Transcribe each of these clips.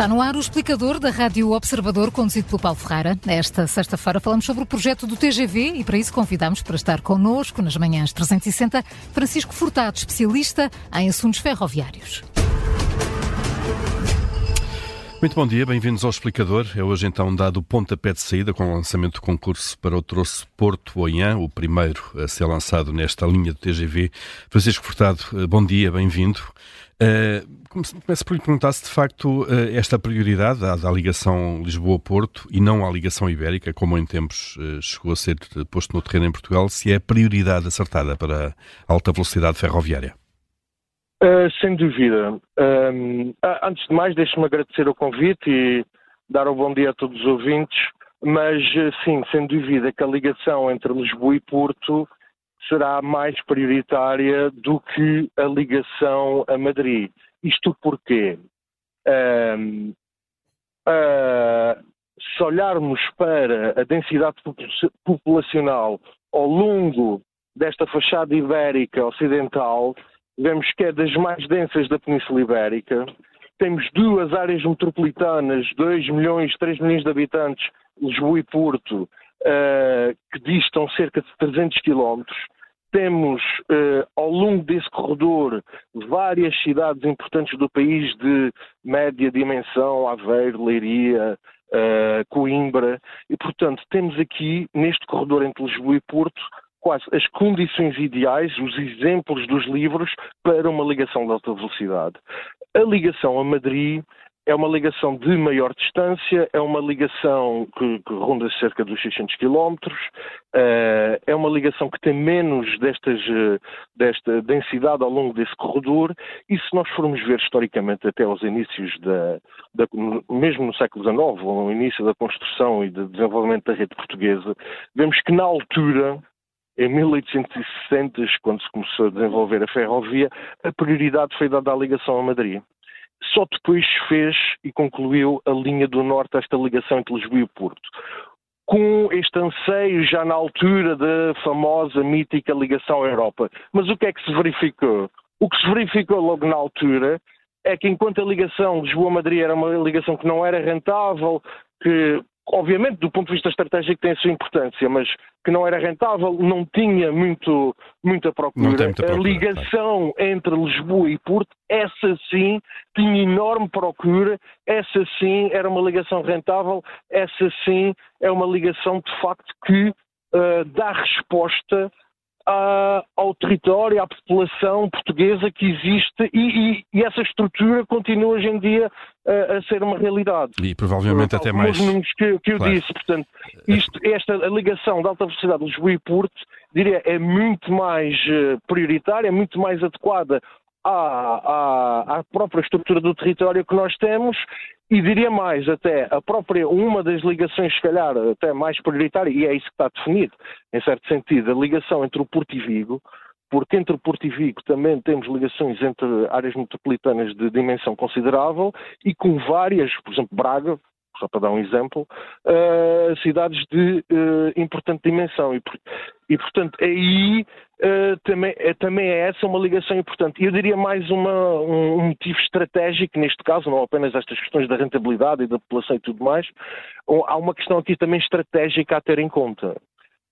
Está no ar o explicador da Rádio Observador, conduzido pelo Paulo Ferreira. Esta sexta-feira falamos sobre o projeto do TGV e para isso convidamos para estar connosco nas manhãs 360 Francisco Furtado, especialista em assuntos ferroviários. Muito bom dia, bem-vindos ao Explicador. É hoje então dado o pontapé de saída com o lançamento do concurso para o troço Porto Oiã, o primeiro a ser lançado nesta linha do TGV. Francisco Furtado, eh, bom dia, bem-vindo. Uh, começo por lhe perguntar se de facto uh, esta prioridade dada à ligação Lisboa-Porto e não à ligação ibérica, como em tempos uh, chegou a ser posto no terreno em Portugal, se é a prioridade acertada para a alta velocidade ferroviária. Uh, sem dúvida. Um, antes de mais, deixe-me agradecer o convite e dar um bom dia a todos os ouvintes, mas uh, sim, sem dúvida que a ligação entre Lisboa e Porto será mais prioritária do que a ligação a Madrid. Isto porquê? Um, uh, se olharmos para a densidade populacional ao longo desta fachada ibérica ocidental, vemos que é das mais densas da Península Ibérica. Temos duas áreas metropolitanas, 2 milhões, 3 milhões de habitantes, Lisboa e Porto, uh, que distam cerca de 300 quilómetros. Temos, uh, ao longo desse corredor, várias cidades importantes do país de média dimensão, Aveiro, Leiria, uh, Coimbra, e, portanto, temos aqui, neste corredor entre Lisboa e Porto, quase as condições ideais, os exemplos dos livros para uma ligação de alta velocidade. A ligação a Madrid é uma ligação de maior distância, é uma ligação que, que ronda cerca dos 600 km, uh, é uma ligação que tem menos destas, uh, desta densidade ao longo desse corredor, e se nós formos ver historicamente até aos inícios da, da mesmo no século XIX, no início da construção e do de desenvolvimento da rede portuguesa, vemos que na altura em 1860, quando se começou a desenvolver a ferrovia, a prioridade foi dada à ligação a Madrid. Só depois fez e concluiu a linha do Norte, esta ligação entre Lisboa e Porto. Com este anseio já na altura da famosa, mítica ligação à Europa. Mas o que é que se verificou? O que se verificou logo na altura é que enquanto a ligação Lisboa-Madrid era uma ligação que não era rentável, que obviamente, do ponto de vista estratégico, tem a sua importância, mas que não era rentável, não tinha muito, muita procura. Muita procura a ligação entre Lisboa e Porto, essa sim, tinha enorme procura, essa sim era uma ligação rentável, essa sim é uma ligação de facto que uh, dá resposta ao território, à população portuguesa que existe e, e, e essa estrutura continua hoje em dia a, a ser uma realidade. E provavelmente até mais. Os números que, que eu claro. disse, portanto, isto, esta ligação de alta velocidade Lisboa e Porto, diria, é muito mais eh, prioritária, é muito mais adequada à, à, à, própria estrutura do território que nós temos e diria mais, até a própria, uma das ligações, se calhar, até mais prioritária, e é isso que está definido, em certo sentido, a ligação entre o Porto e Vigo, porque entre o Porto e Vigo também temos ligações entre áreas metropolitanas de dimensão considerável e com várias, por exemplo, Braga, só para dar um exemplo, uh, cidades de uh, importante dimensão. E, e portanto, aí uh, também, é, também é essa uma ligação importante. Eu diria mais uma, um, um, motivo estratégico, neste caso, não apenas estas questões da rentabilidade e da população e tudo mais, há uma questão aqui também estratégica a ter em conta,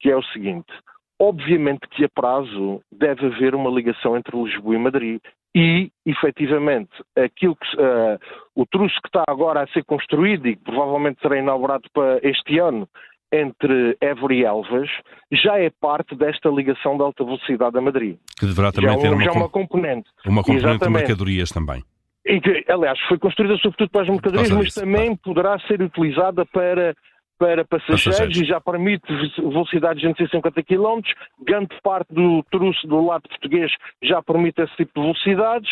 que é o seguinte. Obviamente que a prazo deve haver uma ligação entre Lisboa e Madrid e, efetivamente, aquilo que, uh, o truço que está agora a ser construído e que provavelmente será inaugurado para este ano entre Évora e Elvas já é parte desta ligação de alta velocidade a Madrid. Que deverá também já, ter uma, já uma componente. Uma componente Exatamente. de mercadorias também. E que, aliás, foi construída sobretudo para as mercadorias, mas também poderá ser utilizada para para passageiros, e já permite velocidades de 150 km. Grande parte do truço do lado português já permite esse tipo de velocidades,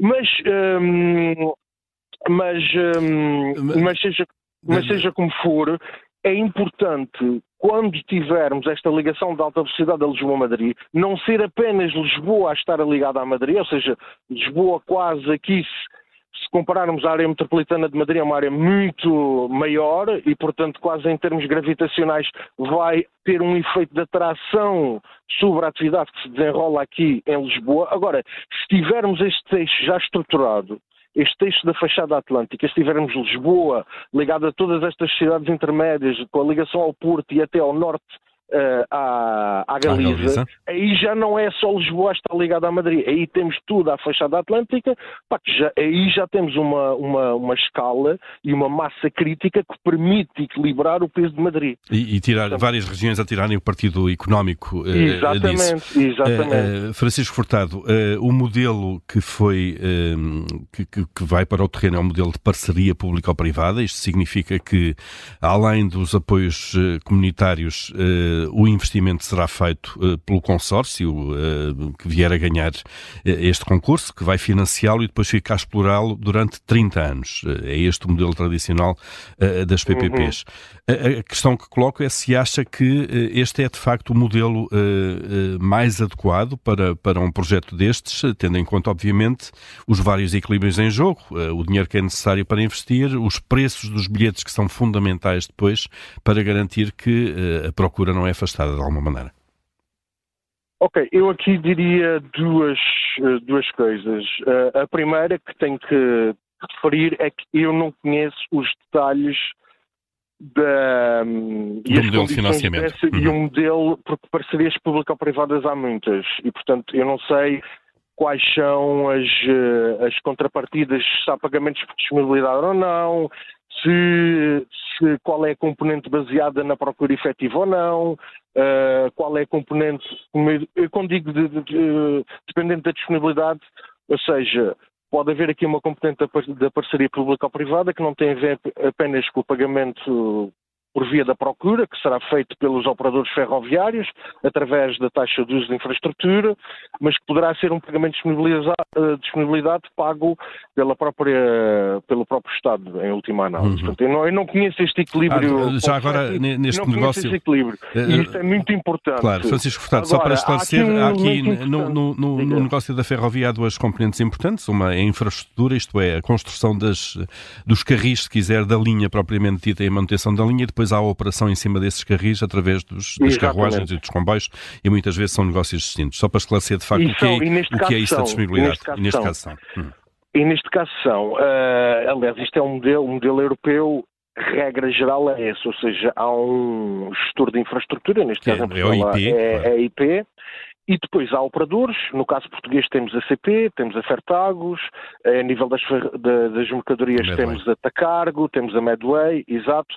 mas, hum, mas, hum, mas, seja, mas seja como for, é importante, quando tivermos esta ligação de alta velocidade a Lisboa-Madrid, não ser apenas Lisboa a estar ligada à Madrid, ou seja, Lisboa quase aqui se compararmos a área metropolitana de Madrid, é uma área muito maior e, portanto, quase em termos gravitacionais, vai ter um efeito de atração sobre a atividade que se desenrola aqui em Lisboa. Agora, se tivermos este eixo já estruturado, este eixo da fachada atlântica, se tivermos Lisboa ligada a todas estas cidades intermédias, com a ligação ao Porto e até ao norte uh, à, à Galiza, Galiza, aí já não é só Lisboa está ligada a Madrid, aí temos tudo à fachada atlântica, pá, já, aí já temos uma, uma, uma escala e uma massa crítica que permite equilibrar o peso de Madrid. E, e tirar várias regiões a tirarem o partido económico uh, Exatamente, disso. exatamente. Uh, Francisco Furtado, o modelo que foi, que, que, que vai para o terreno é um modelo de parceria público-privada, isto significa que, além dos apoios comunitários, o investimento será feito eh, pelo consórcio eh, que vier a ganhar eh, este concurso, que vai financiá-lo e depois ficar a explorá-lo durante 30 anos. É este o modelo tradicional das PPPs. Uhum. A questão que coloco é se acha que este é de facto o modelo mais adequado para, para um projeto destes, tendo em conta, obviamente, os vários equilíbrios em jogo, o dinheiro que é necessário para investir, os preços dos bilhetes que são fundamentais depois para garantir que a procura não é afastada de alguma maneira? Ok, eu aqui diria duas, eh, duas coisas. A primeira que tenho que referir é que eu não conheço os detalhes da, um, do modelo de financiamento. Dessa, uhum. E um modelo, porque parcerias público-privadas há muitas, e portanto eu não sei quais são as, eh, as contrapartidas, se há pagamentos por disponibilidade ou não, se, se, qual é a componente baseada na procura efetiva ou não, uh, qual é a componente, eu quando digo de, de, de, dependente da disponibilidade, ou seja, pode haver aqui uma componente da, parceria pública ou privada que não tem a ver apenas com o pagamento por via da procura, que será feito pelos operadores ferroviários, através da taxa de uso de infraestrutura, mas que poderá ser um pagamento de eh, disponibilidade pago pela própria, pelo próprio Estado, em última análise. Uhum. Portanto, eu, não, eu não conheço este equilíbrio. Ah, já agora, neste não negócio. Este equilíbrio. Uh, e isto é muito importante. Claro, Francisco Furtado, só para esclarecer, há aqui, há aqui no, no, no, no, negócio da ferrovia há duas componentes importantes. Uma é a infraestrutura, isto é, a construção das, dos carris, se quiser, da linha propriamente dita e a manutenção da linha, depois há a operação em cima desses carris através dos, das Exatamente. carruagens e dos comboios e muitas vezes são negócios distintos. Só para esclarecer de facto o que é, o que é isso da disponibilidade. E neste caso são. Hum. E neste caso são. Uh, aliás, isto é um modelo, um modelo europeu regra geral é essa, ou seja, há um gestor de infraestrutura, neste caso é, é, IP, é, claro. é IP, e depois há operadores, no caso português temos a CP, temos a Fertagos, a nível das, das mercadorias Medway. temos a Tacargo, temos a Medway, exato,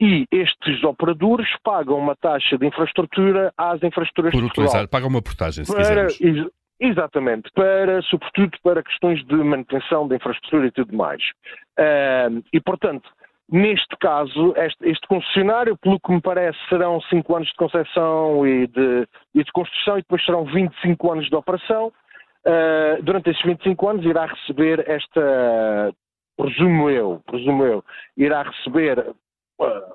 e estes operadores pagam uma taxa de infraestrutura às infraestruturas Por utilizar, pagam uma portagem, se para, quisermos. Exatamente, para, sobretudo para questões de manutenção da infraestrutura e tudo mais. Uh, e, portanto, neste caso, este, este, concessionário, pelo que me parece, serão 5 anos de concessão e de, e de, construção e depois serão 25 anos de operação. Uh, durante esses 25 anos irá receber esta, presumo eu, presumo eu, irá receber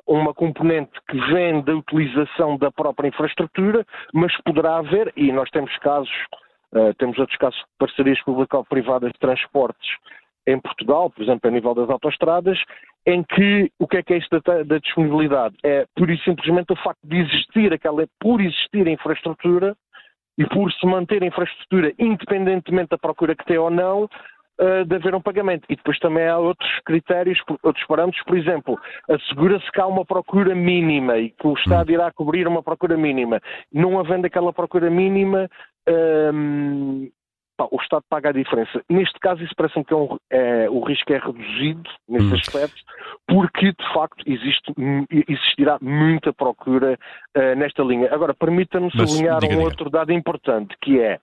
uma componente que vem da utilização da própria infraestrutura, mas poderá haver, e nós temos casos, uh, temos outros casos de parcerias público-privadas de transportes em Portugal, por exemplo, a nível das autoestradas, em que o que é que é isto da, da disponibilidade? É pura e simplesmente o facto de existir aquela, por existir a infraestrutura e por se manter a infraestrutura independentemente da procura que tem ou não, uh, de haver um pagamento. E depois também há outros critérios, outros parâmetros, por exemplo, assegura-se que há uma procura mínima e que o Estado irá cobrir uma procura mínima. Não havendo aquela procura mínima, um, pá, o Estado paga a diferença. Neste caso, isso parece-me que é um, é, o risco é reduzido nesse hum. aspecto, porque de facto existe, existirá muita procura uh, nesta linha. Agora, permita-me sublinhar diga, um diga. outro dado importante, que é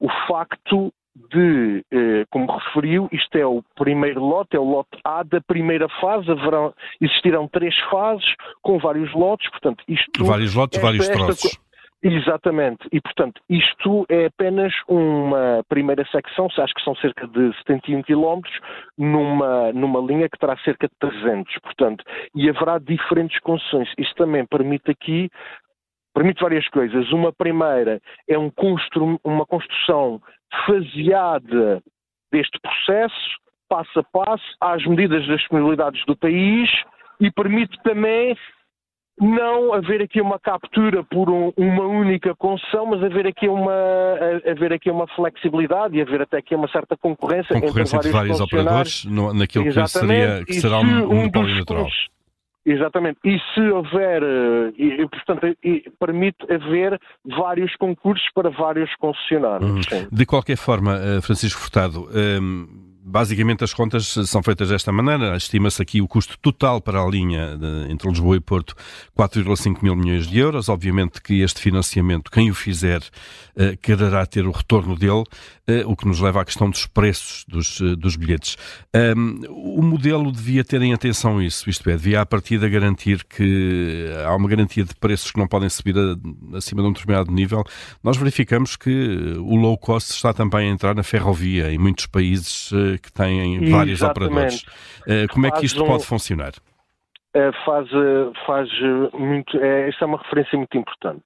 o facto de, eh, como referiu, isto é o primeiro lote, é o lote A da primeira fase, haverão, existirão três fases com vários lotes, portanto, isto... Vários lotes, esta, vários troços. Esta, exatamente, e portanto, isto é apenas uma primeira secção, acho que são cerca de 71 km, numa, numa linha que terá cerca de 300, portanto, e haverá diferentes concessões. Isto também permite aqui permite várias coisas. Uma primeira é um constru uma construção faseada deste processo, passo a passo, às medidas das disponibilidades do país e permite também não haver aqui uma captura por um, uma única concessão, mas haver aqui uma haver aqui uma flexibilidade e haver até aqui uma certa concorrência, concorrência entre, vários, vários operadores no, naquilo que seria que será um, um monopólio natural. Exatamente. E se houver, eh, e, portanto, e, permite haver vários concursos para vários concessionários. Uhum. De qualquer forma, eh, Francisco Furtado, ehm, Basicamente as contas são feitas desta maneira. Estima-se aqui o custo total para a linha de, entre Lisboa e Porto 4,5 mil milhões de euros. Obviamente que este financiamento, quem o fizer, eh, quererá ter o retorno dele, eh, o que nos leva à questão dos preços dos, eh, dos bilhetes. Um, o modelo devia ter em atenção isso, isto é, devia à partida garantir que há uma garantia de preços que não podem subir a, acima de um determinado nível. Nós verificamos que o low cost está também a entrar na ferrovia em muitos países que têm vários Exatamente. operadores. Uh, como é que isto pode funcionar? Uh, faz, eh, faz muito. É, esta é uma referência muito importante.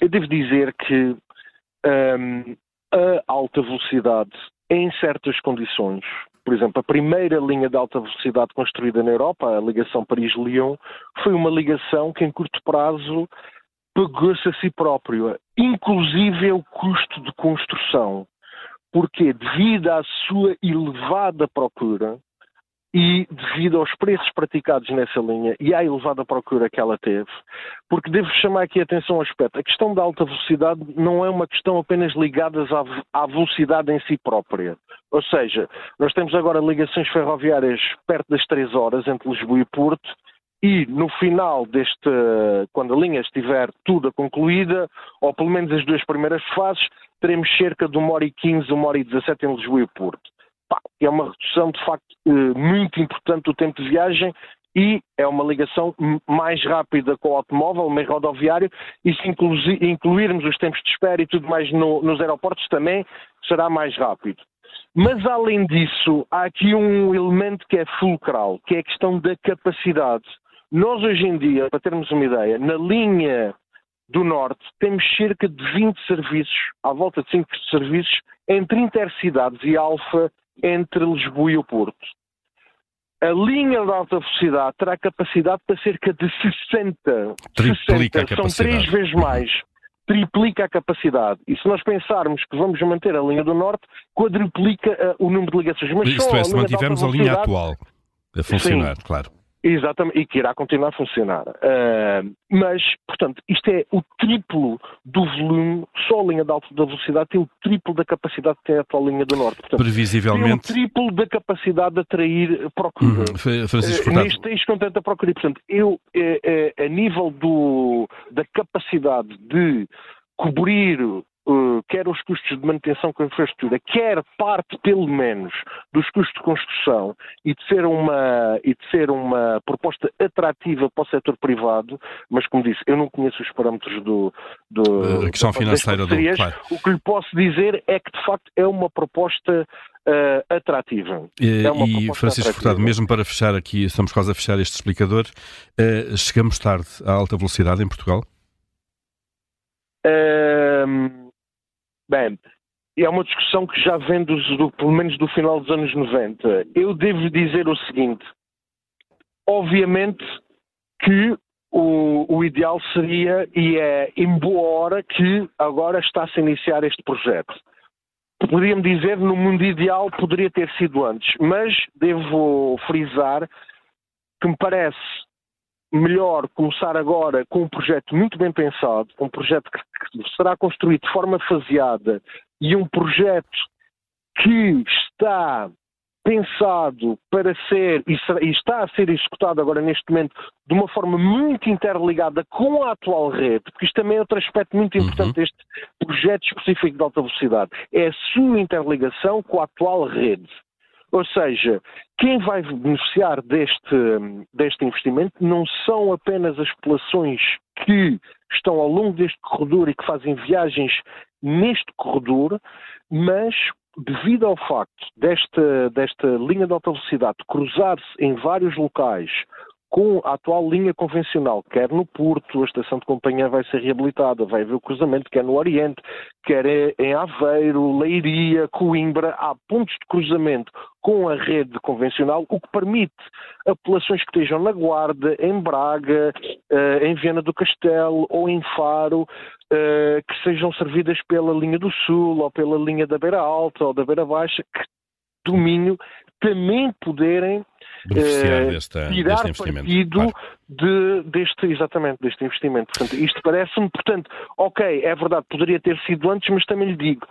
Eu devo dizer que a alta velocidade, em certas condições, por exemplo, a primeira linha de alta velocidade construída na Europa, a ligação Paris-Lyon, foi uma ligação que em curto prazo pagou-se a si próprio, inclusive o custo de construção. Porque devido à sua elevada procura e devido aos preços praticados nessa linha e à elevada procura que ela teve, porque devo chamar aqui a atenção ao aspecto. A questão da alta velocidade não é uma questão apenas ligada à, velocidade em si própria. Ou seja, nós temos agora ligações ferroviárias perto das 3 horas entre Lisboa e Porto e no final deste, quando a linha estiver toda concluída, ou pelo menos as duas primeiras fases, teremos cerca de 1 hora e 15, 1 hora e 17 em Lisboa e Porto. É uma redução, de facto, eh, muito importante do tempo de viagem e é uma ligação mais rápida com o automóvel, meio rodoviário, e se incluirmos os tempos de espera e tudo mais no, nos aeroportos também será mais rápido. Mas além disso, há aqui um elemento que é fulcral, que é a questão da capacidade. Nós hoje em dia, para termos uma ideia, na linha do Norte, temos cerca de 20 serviços, à volta de 5 serviços, entre intercidades e alfa entre Lisboa e o Porto. A linha de alta velocidade terá capacidade para cerca de 60. Triplica 60, são três vezes mais. Triplica a capacidade. E se nós pensarmos que vamos manter a linha do Norte, quadruplica uh, o número de ligações. Mas Isto é, se mantivermos a linha atual a funcionar, sim, claro. Exatamente, e que irá continuar a funcionar. Uh, mas, portanto, isto é o triplo do volume, só a linha de alta velocidade tem o triplo da capacidade que tem a atual linha do Norte. Portanto, Previsivelmente. Tem o triplo da capacidade de atrair procura. Uhum. Francisco uh, Neste tens contente a procura. Portanto, eu, uh, a nível do, da capacidade de cobrir uh, quer os custos de manutenção com a infraestrutura, quer parte, pelo menos, dos custos de construção e de ser uma, e de ser uma proposta atrativa para o setor privado, mas como disse, eu não conheço os parâmetros do... do questão financeira do... Claro. O que lhe posso dizer é que, de facto, é uma proposta uh, atrativa. E, é e Francisco atrativa. Furtado, mesmo para fechar aqui, estamos quase a fechar este explicador, uh, chegamos tarde à alta velocidade em Portugal? Uh, Bem, é uma discussão que já vem dos, do, pelo menos do final dos anos 90. Eu devo dizer o seguinte: obviamente que o, o, ideal seria, e é em boa hora, que agora está-se a iniciar este projeto. Poderia-me dizer, no mundo ideal, poderia ter sido antes, mas devo frisar que me parece melhor começar agora com um projeto muito bem pensado, um projeto que será construído de forma faseada e um projeto que está pensado para ser e está a ser executado agora neste momento de uma forma muito interligada com a atual rede, porque isto também é outro aspecto muito importante uhum. deste projeto específico de alta velocidade, é a sua interligação com a atual rede. Ou seja, quem vai beneficiar deste, deste investimento não são apenas as populações que estão ao longo deste corredor e que fazem viagens neste corredor, mas devido ao facto desta, desta linha de alta velocidade cruzar-se em vários locais com a atual linha convencional, quer no Porto, a estação de companhia vai ser reabilitada, vai haver o cruzamento, quer no Oriente, quer em Aveiro, Leiria, Coimbra, há pontos de cruzamento com a rede convencional, o que permite apelações que estejam na Guarda, em Braga, eh, em Viana do Castelo ou em Faro, eh, que sejam servidas pela linha do Sul ou pela linha da Beira Alta ou da Beira Baixa, que domínio também poderem beneficiar desta, tirar deste investimento. partido claro. de, deste, exatamente, deste investimento. Portanto, isto parece-me, portanto, ok, é verdade, poderia ter sido antes, mas também lhe digo,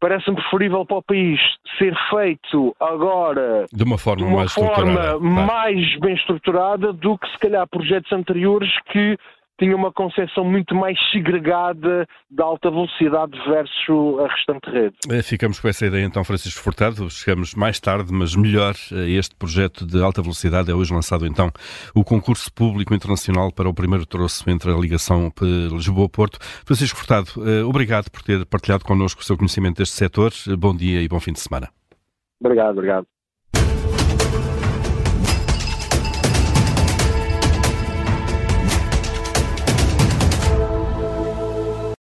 parece-me preferível para o país ser feito agora de uma forma, de uma mais, forma estruturada, mais bem estruturada do que se calhar projetos anteriores que tinha uma concepção muito mais segregada da alta velocidade versus a restante rede. Eh, ficamos com essa ideia então, Francisco Furtado. Chegamos mais tarde, mas melhor a este projeto de alta velocidade. É hoje lançado então o concurso público internacional para o primeiro troço entre a ligação Lisboa-Porto. Francisco Furtado, eh, obrigado por ter partilhado connosco o seu conhecimento deste setor. Bom dia e bom fim de semana. Obrigado, obrigado.